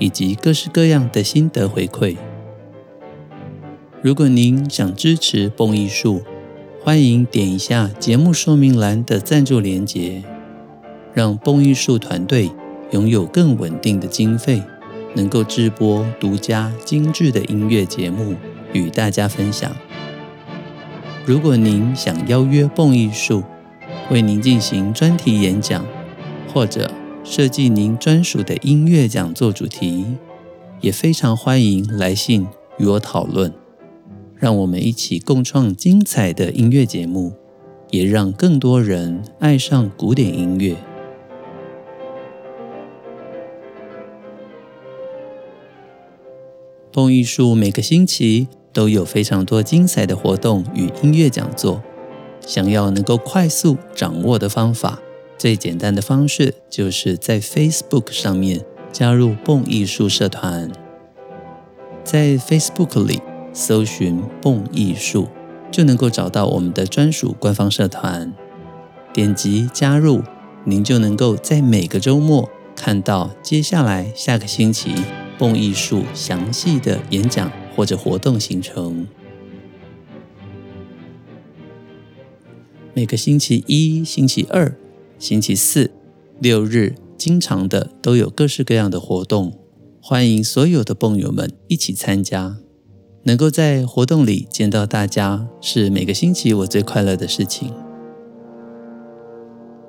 以及各式各样的心得回馈。如果您想支持蹦艺术，欢迎点一下节目说明栏的赞助连结，让蹦艺术团队拥有更稳定的经费，能够制播独家精致的音乐节目与大家分享。如果您想邀约蹦艺术为您进行专题演讲，或者设计您专属的音乐讲座主题，也非常欢迎来信与我讨论，让我们一起共创精彩的音乐节目，也让更多人爱上古典音乐。蹦艺术每个星期都有非常多精彩的活动与音乐讲座，想要能够快速掌握的方法。最简单的方式就是在 Facebook 上面加入蹦艺术社团，在 Facebook 里搜寻蹦艺术，就能够找到我们的专属官方社团。点击加入，您就能够在每个周末看到接下来下个星期蹦艺术详细的演讲或者活动行程。每个星期一、星期二。星期四、六日，经常的都有各式各样的活动，欢迎所有的蹦友们一起参加。能够在活动里见到大家，是每个星期我最快乐的事情。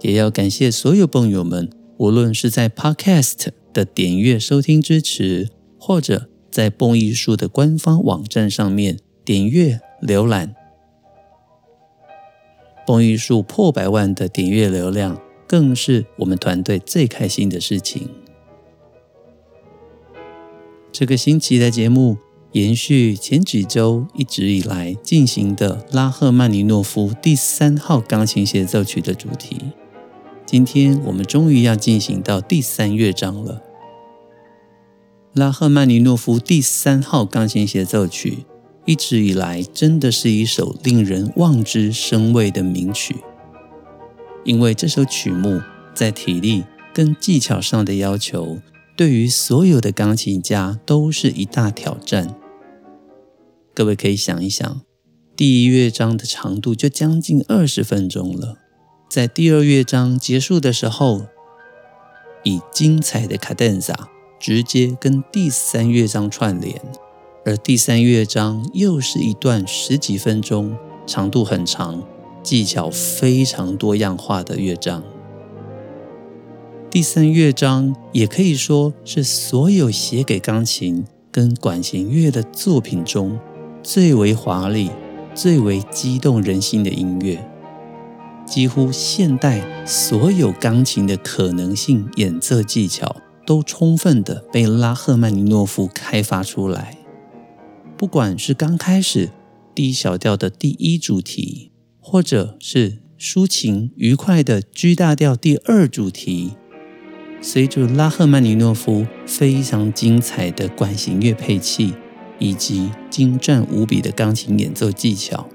也要感谢所有蹦友们，无论是在 Podcast 的点阅收听支持，或者在蹦艺术的官方网站上面点阅浏览。蹦艺术破百万的点阅流量，更是我们团队最开心的事情。这个星期的节目延续前几周一直以来进行的拉赫曼尼诺夫第三号钢琴协奏曲的主题。今天我们终于要进行到第三乐章了。拉赫曼尼诺夫第三号钢琴协奏曲。一直以来，真的是一首令人望之生畏的名曲，因为这首曲目在体力跟技巧上的要求，对于所有的钢琴家都是一大挑战。各位可以想一想，第一乐章的长度就将近二十分钟了，在第二乐章结束的时候，以精彩的卡顿萨直接跟第三乐章串联。而第三乐章又是一段十几分钟、长度很长、技巧非常多样化的乐章。第三乐章也可以说是所有写给钢琴跟管弦乐的作品中最为华丽、最为激动人心的音乐。几乎现代所有钢琴的可能性演奏技巧都充分的被拉赫曼尼诺夫开发出来。不管是刚开始 D 小调的第一主题，或者是抒情愉快的 G 大调第二主题，随着拉赫曼尼诺夫非常精彩的管弦乐配器以及精湛无比的钢琴演奏技巧，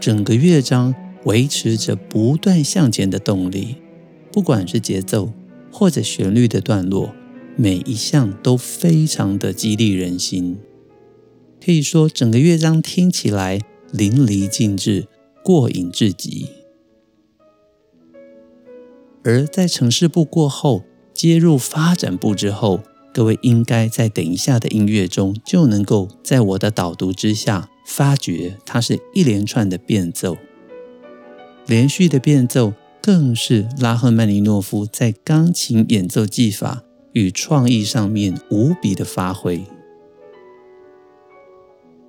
整个乐章维持着不断向前的动力。不管是节奏或者旋律的段落，每一项都非常的激励人心。可以说，整个乐章听起来淋漓尽致、过瘾至极。而在城市部过后，接入发展部之后，各位应该在等一下的音乐中就能够在我的导读之下，发觉它是一连串的变奏。连续的变奏更是拉赫曼尼诺夫在钢琴演奏技法与创意上面无比的发挥。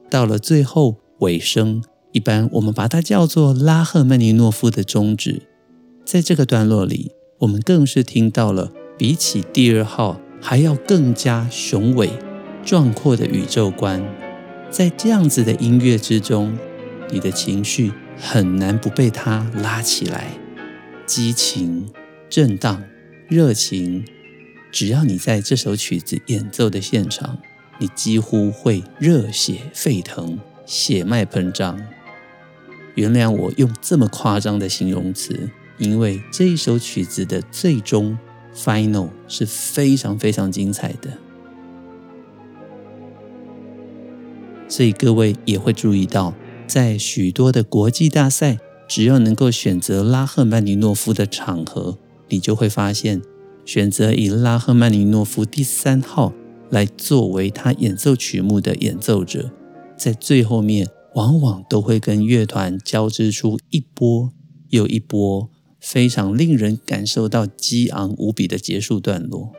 到了最后尾声，一般我们把它叫做拉赫曼尼诺夫的终止。在这个段落里，我们更是听到了比起第二号还要更加雄伟、壮阔的宇宙观。在这样子的音乐之中，你的情绪很难不被它拉起来，激情、震荡、热情。只要你在这首曲子演奏的现场，你几乎会热血沸腾、血脉喷张。原谅我用这么夸张的形容词，因为这一首曲子的最终 final 是非常非常精彩的。所以各位也会注意到，在许多的国际大赛，只要能够选择拉赫曼尼诺夫的场合，你就会发现。选择以拉赫曼尼诺夫第三号来作为他演奏曲目的演奏者，在最后面往往都会跟乐团交织出一波又一波非常令人感受到激昂无比的结束段落。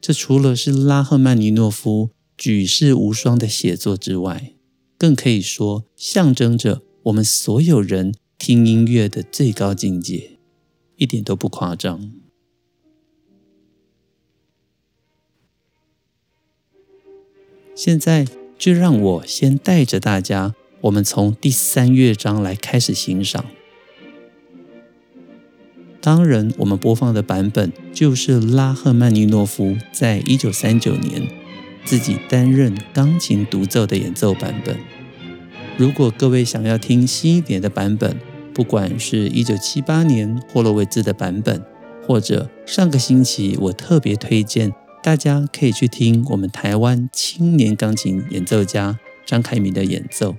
这除了是拉赫曼尼诺夫举世无双的写作之外，更可以说象征着我们所有人听音乐的最高境界，一点都不夸张。现在就让我先带着大家，我们从第三乐章来开始欣赏。当然，我们播放的版本就是拉赫曼尼诺夫在一九三九年自己担任钢琴独奏的演奏版本。如果各位想要听新一点的版本，不管是一九七八年霍洛维兹的版本，或者上个星期我特别推荐。大家可以去听我们台湾青年钢琴演奏家张凯明的演奏，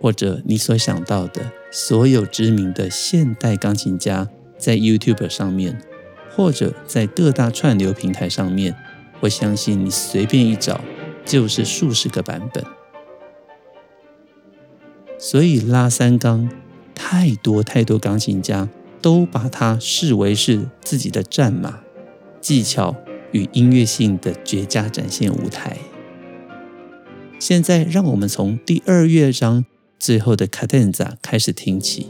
或者你所想到的所有知名的现代钢琴家，在 YouTube 上面，或者在各大串流平台上面，我相信你随便一找就是数十个版本。所以拉三钢，太多太多钢琴家都把它视为是自己的战马，技巧。与音乐性的绝佳展现舞台。现在，让我们从第二乐章最后的卡 denza 开始听起。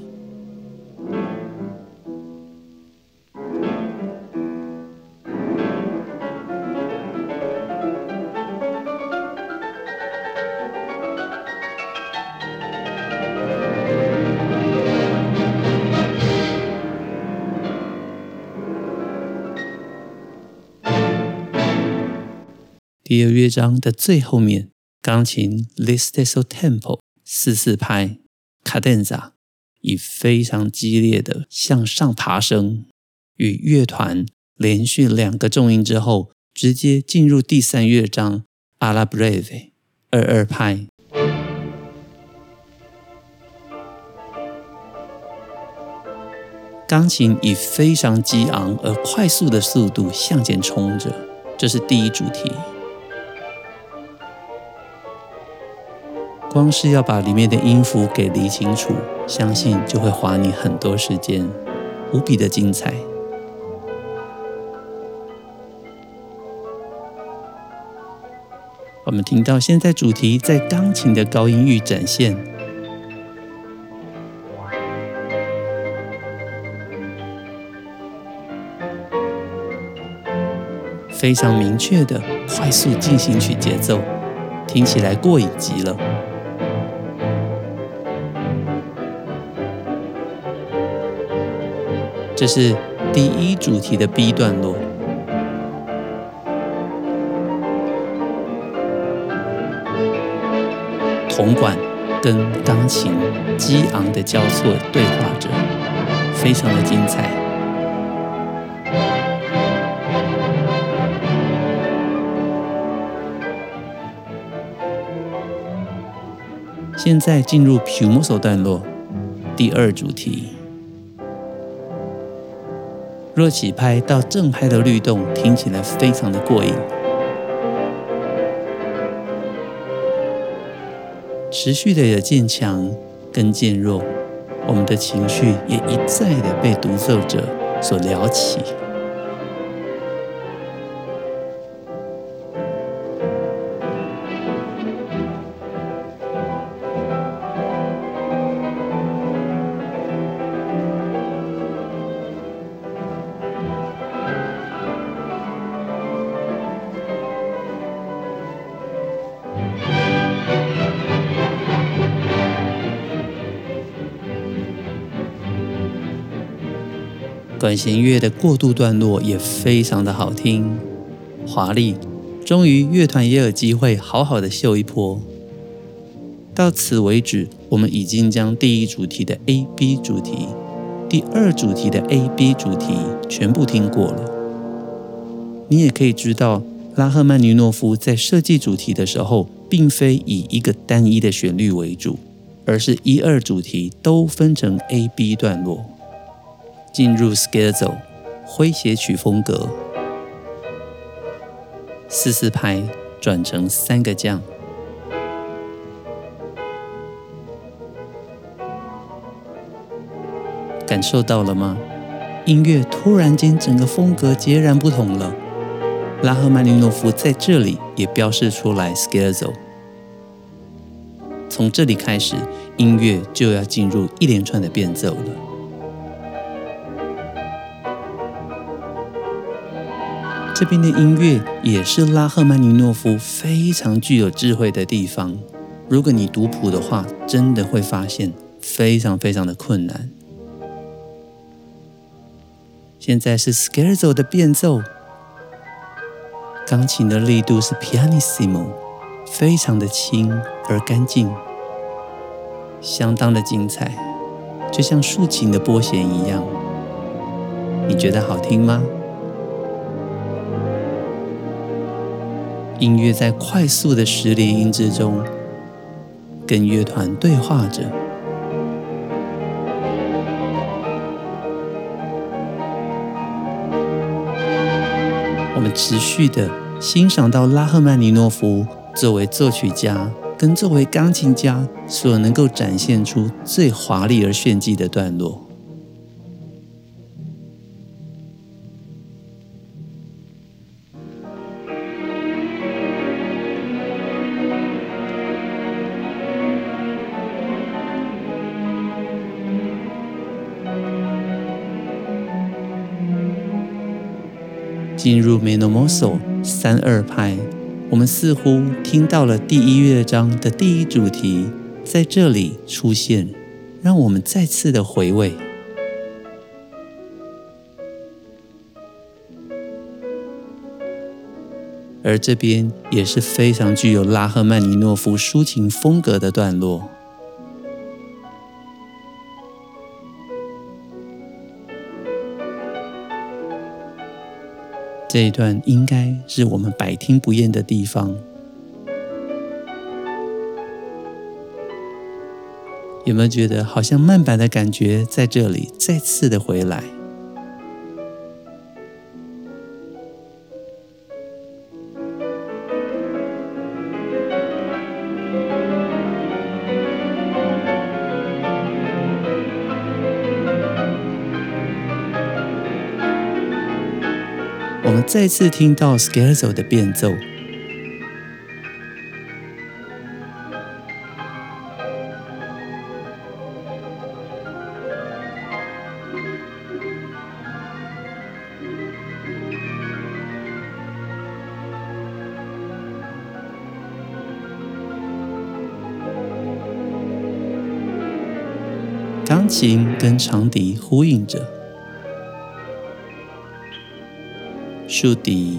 第二乐章的最后面，钢琴 Le stesso tempo 四四拍，cadenza 以非常激烈的向上爬升，与乐团连续两个重音之后，直接进入第三乐章 alla breve 二二拍，钢琴以非常激昂而快速的速度向前冲着，这是第一主题。光是要把里面的音符给理清楚，相信就会花你很多时间，无比的精彩。我们听到现在主题在钢琴的高音域展现，非常明确的快速进行曲节奏，听起来过瘾极了。这是第一主题的 B 段落，铜管跟钢琴激昂的交错对话着，非常的精彩。现在进入 Pumoso 段落，第二主题。若起拍到正拍的律动，听起来非常的过瘾。持续的有渐强跟渐弱，我们的情绪也一再的被独奏者所撩起。管弦乐的过渡段落也非常的好听，华丽。终于，乐团也有机会好好的秀一波。到此为止，我们已经将第一主题的 A B 主题、第二主题的 A B 主题全部听过了。你也可以知道，拉赫曼尼诺夫在设计主题的时候，并非以一个单一的旋律为主，而是一二主题都分成 A B 段落，进入 Scherzo 诙谐曲风格。四四拍转成三个降，感受到了吗？音乐突然间整个风格截然不同了。拉赫曼尼诺夫在这里也标示出来 Scherzo。从这里开始，音乐就要进入一连串的变奏了。这边的音乐也是拉赫曼尼诺夫非常具有智慧的地方。如果你读谱的话，真的会发现非常非常的困难。现在是 Scherzo 的变奏，钢琴的力度是 Pianissimo，非常的轻而干净，相当的精彩，就像竖琴的拨弦一样。你觉得好听吗？音乐在快速的十连音之中，跟乐团对话着。我们持续的欣赏到拉赫曼尼诺夫作为作曲家跟作为钢琴家所能够展现出最华丽而炫技的段落。进入 Meno mosso 三二拍，我们似乎听到了第一乐章的第一主题在这里出现，让我们再次的回味。而这边也是非常具有拉赫曼尼诺夫抒情风格的段落。这一段应该是我们百听不厌的地方，有没有觉得好像慢板的感觉在这里再次的回来？再次听到 Scherzo 的变奏，钢琴跟长笛呼应着。竖笛，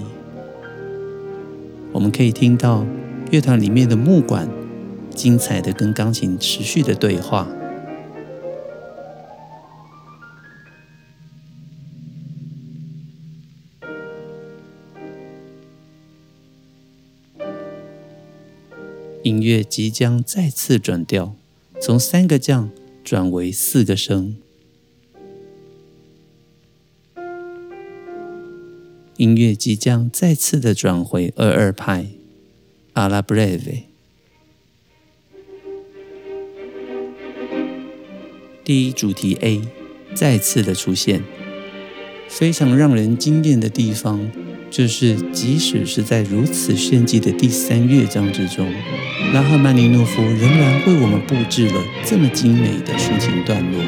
我们可以听到乐团里面的木管精彩的跟钢琴持续的对话。音乐即将再次转调，从三个降转为四个升。音乐即将再次的转回二二拍，alla breve。第一主题 A 再次的出现，非常让人惊艳的地方，就是即使是在如此炫技的第三乐章之中，拉赫曼尼诺夫仍然为我们布置了这么精美的抒情段落。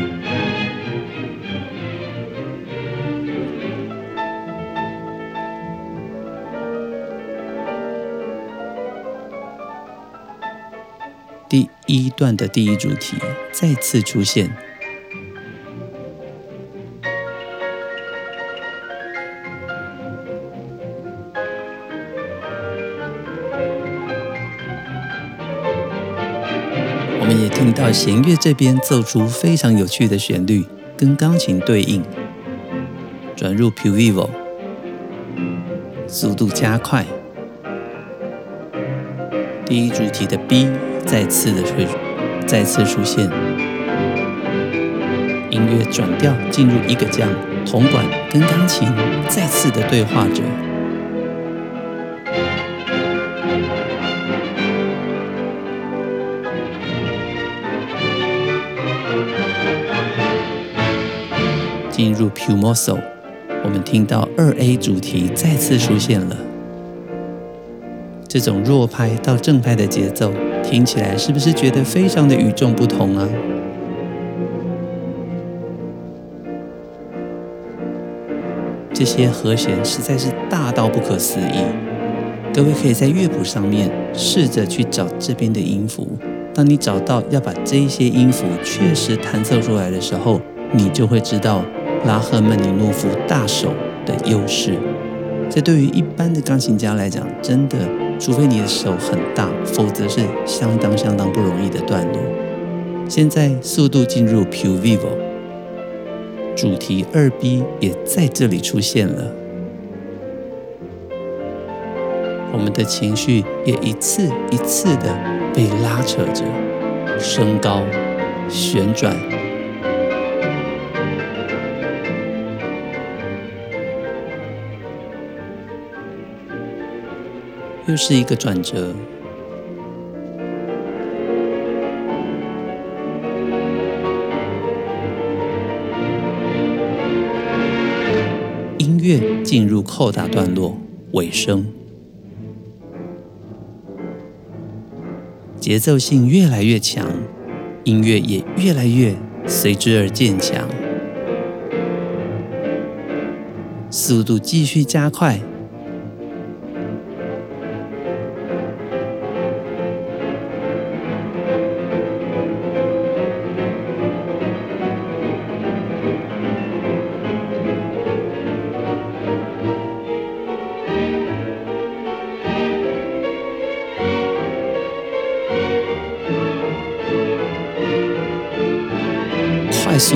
第一段的第一主题再次出现。我们也听到弦乐这边奏出非常有趣的旋律，跟钢琴对应，转入 p u v i v o 速度加快。第一主题的 B 再次的出，再次出现，音乐转调进入一个降，铜管跟钢琴再次的对话着。进入 più mosso，我们听到二 A 主题再次出现了。这种弱拍到正拍的节奏，听起来是不是觉得非常的与众不同啊？这些和弦实在是大到不可思议。各位可以在乐谱上面试着去找这边的音符。当你找到要把这些音符确实弹奏出来的时候，你就会知道。拉赫曼尼诺夫大手的优势，这对于一般的钢琴家来讲，真的，除非你的手很大，否则是相当相当不容易的段落。现在速度进入 Pure vivo，主题二 B 也在这里出现了，我们的情绪也一次一次的被拉扯着，升高，旋转。又是一个转折，音乐进入扣打段落尾声，节奏性越来越强，音乐也越来越随之而渐强，速度继续加快。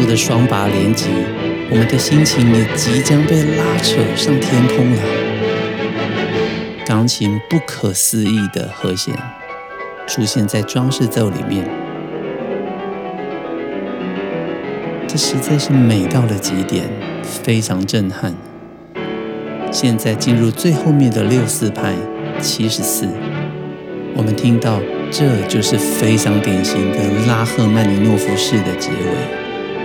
的双拔连击，我们的心情也即将被拉扯上天空了。钢琴不可思议的和弦出现在装饰奏里面，这实在是美到了极点，非常震撼。现在进入最后面的六四拍七十四，我们听到这就是非常典型的拉赫曼尼诺夫式的结尾。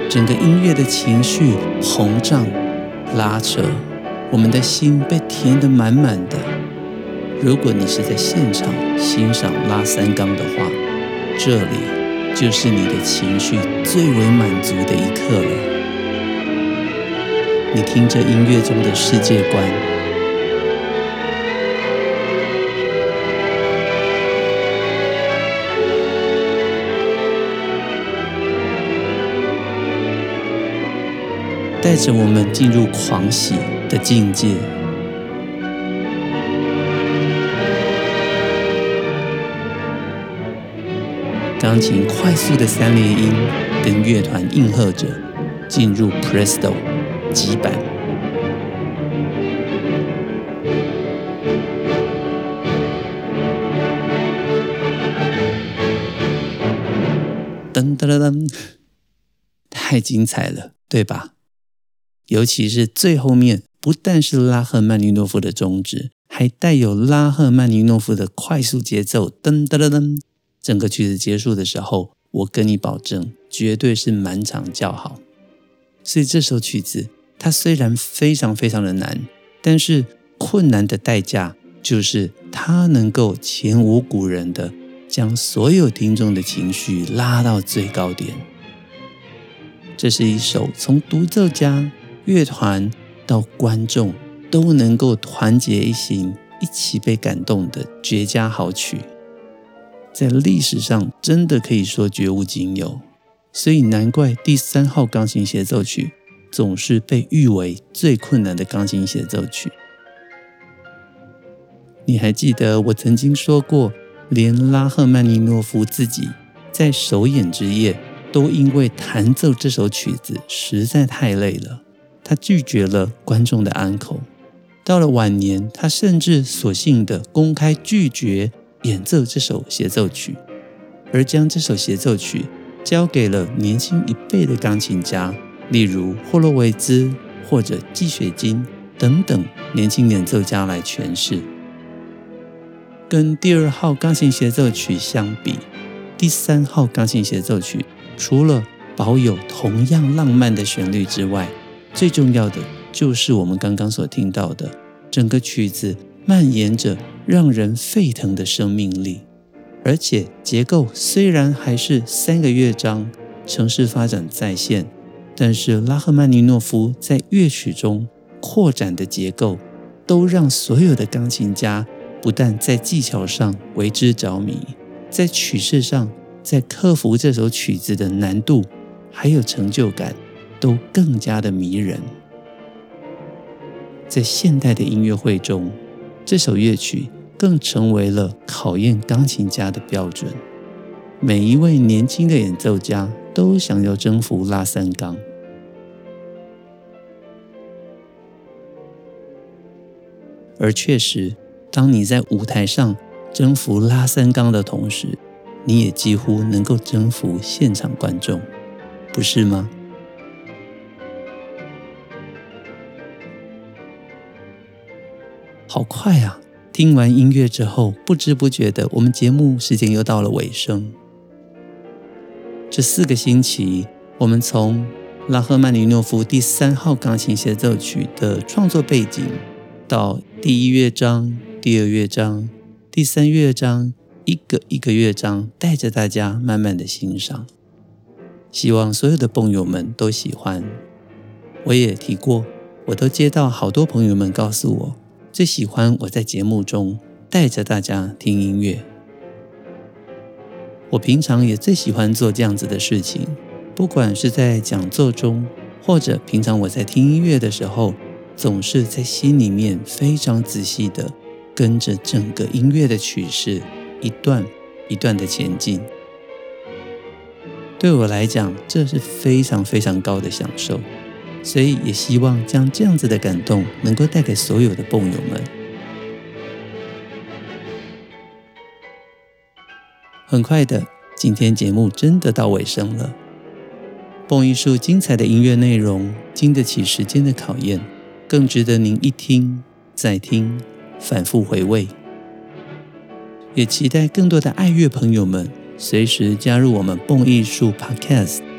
整个音乐的情绪膨胀、拉扯，我们的心被填得满满的。如果你是在现场欣赏拉三缸的话，这里就是你的情绪最为满足的一刻了。你听着音乐中的世界观。带着我们进入狂喜的境界，钢琴快速的三连音跟乐团应和着，进入 Presto 急板，噔噔噔噔，太精彩了，对吧？尤其是最后面，不但是拉赫曼尼诺夫的终止，还带有拉赫曼尼诺夫的快速节奏，噔噔噔噔。整个曲子结束的时候，我跟你保证，绝对是满场叫好。所以这首曲子，它虽然非常非常的难，但是困难的代价就是它能够前无古人的将所有听众的情绪拉到最高点。这是一首从独奏家。乐团到观众都能够团结一心，一起被感动的绝佳好曲，在历史上真的可以说绝无仅有，所以难怪第三号钢琴协奏曲总是被誉为最困难的钢琴协奏曲。你还记得我曾经说过，连拉赫曼尼诺夫自己在首演之夜都因为弹奏这首曲子实在太累了，他拒绝了观众的安可。到了晚年，他甚至索性的公开拒绝演奏这首协奏曲，而将这首协奏曲交给了年轻一辈的钢琴家，例如霍洛维兹或者季雪金等等年轻演奏家来诠释。跟第二号钢琴协奏曲相比，第三号钢琴协奏曲除了保有同样浪漫的旋律之外，最重要的。就是我们刚刚所听到的，整个曲子蔓延着让人沸腾的生命力，而且结构虽然还是三个乐章，城市发展再现，但是拉赫曼尼诺夫在乐曲中扩展的结构，都让所有的钢琴家不但在技巧上为之着迷，在曲式上，在克服这首曲子的难度，还有成就感，都更加的迷人。在现代的音乐会中，这首乐曲更成为了考验钢琴家的标准。每一位年轻的演奏家都想要征服拉三钢，而确实，当你在舞台上征服拉三钢的同时，你也几乎能够征服现场观众，不是吗？好快啊！听完音乐之后，不知不觉的，我们节目时间又到了尾声。这四个星期，我们从拉赫曼尼诺夫第三号钢琴协奏曲的创作背景，到第一乐章、第二乐章、第三乐章，一个一个乐章，带着大家慢慢的欣赏。希望所有的朋友们都喜欢。我也提过，我都接到好多朋友们告诉我。最喜欢我在节目中带着大家听音乐。我平常也最喜欢做这样子的事情，不管是在讲座中，或者平常我在听音乐的时候，总是在心里面非常仔细的跟着整个音乐的曲式一段一段的前进。对我来讲，这是非常非常高的享受。所以也希望将这样子的感动能够带给所有的蹦友们。很快的，今天节目真的到尾声了。蹦艺术精彩的音乐内容经得起时间的考验，更值得您一听再听，反复回味。也期待更多的爱乐朋友们随时加入我们蹦艺术 Podcast。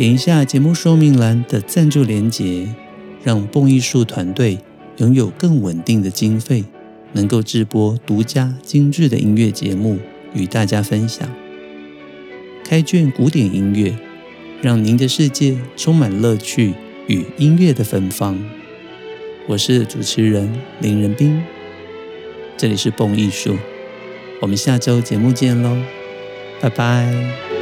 点一下节目说明栏的赞助连结，让蹦艺术团队拥有更稳定的经费，能够制播独家精致的音乐节目与大家分享。开卷古典音乐，让您的世界充满乐趣与音乐的芬芳。我是主持人林仁斌，这里是蹦艺术，我们下周节目见喽，拜拜。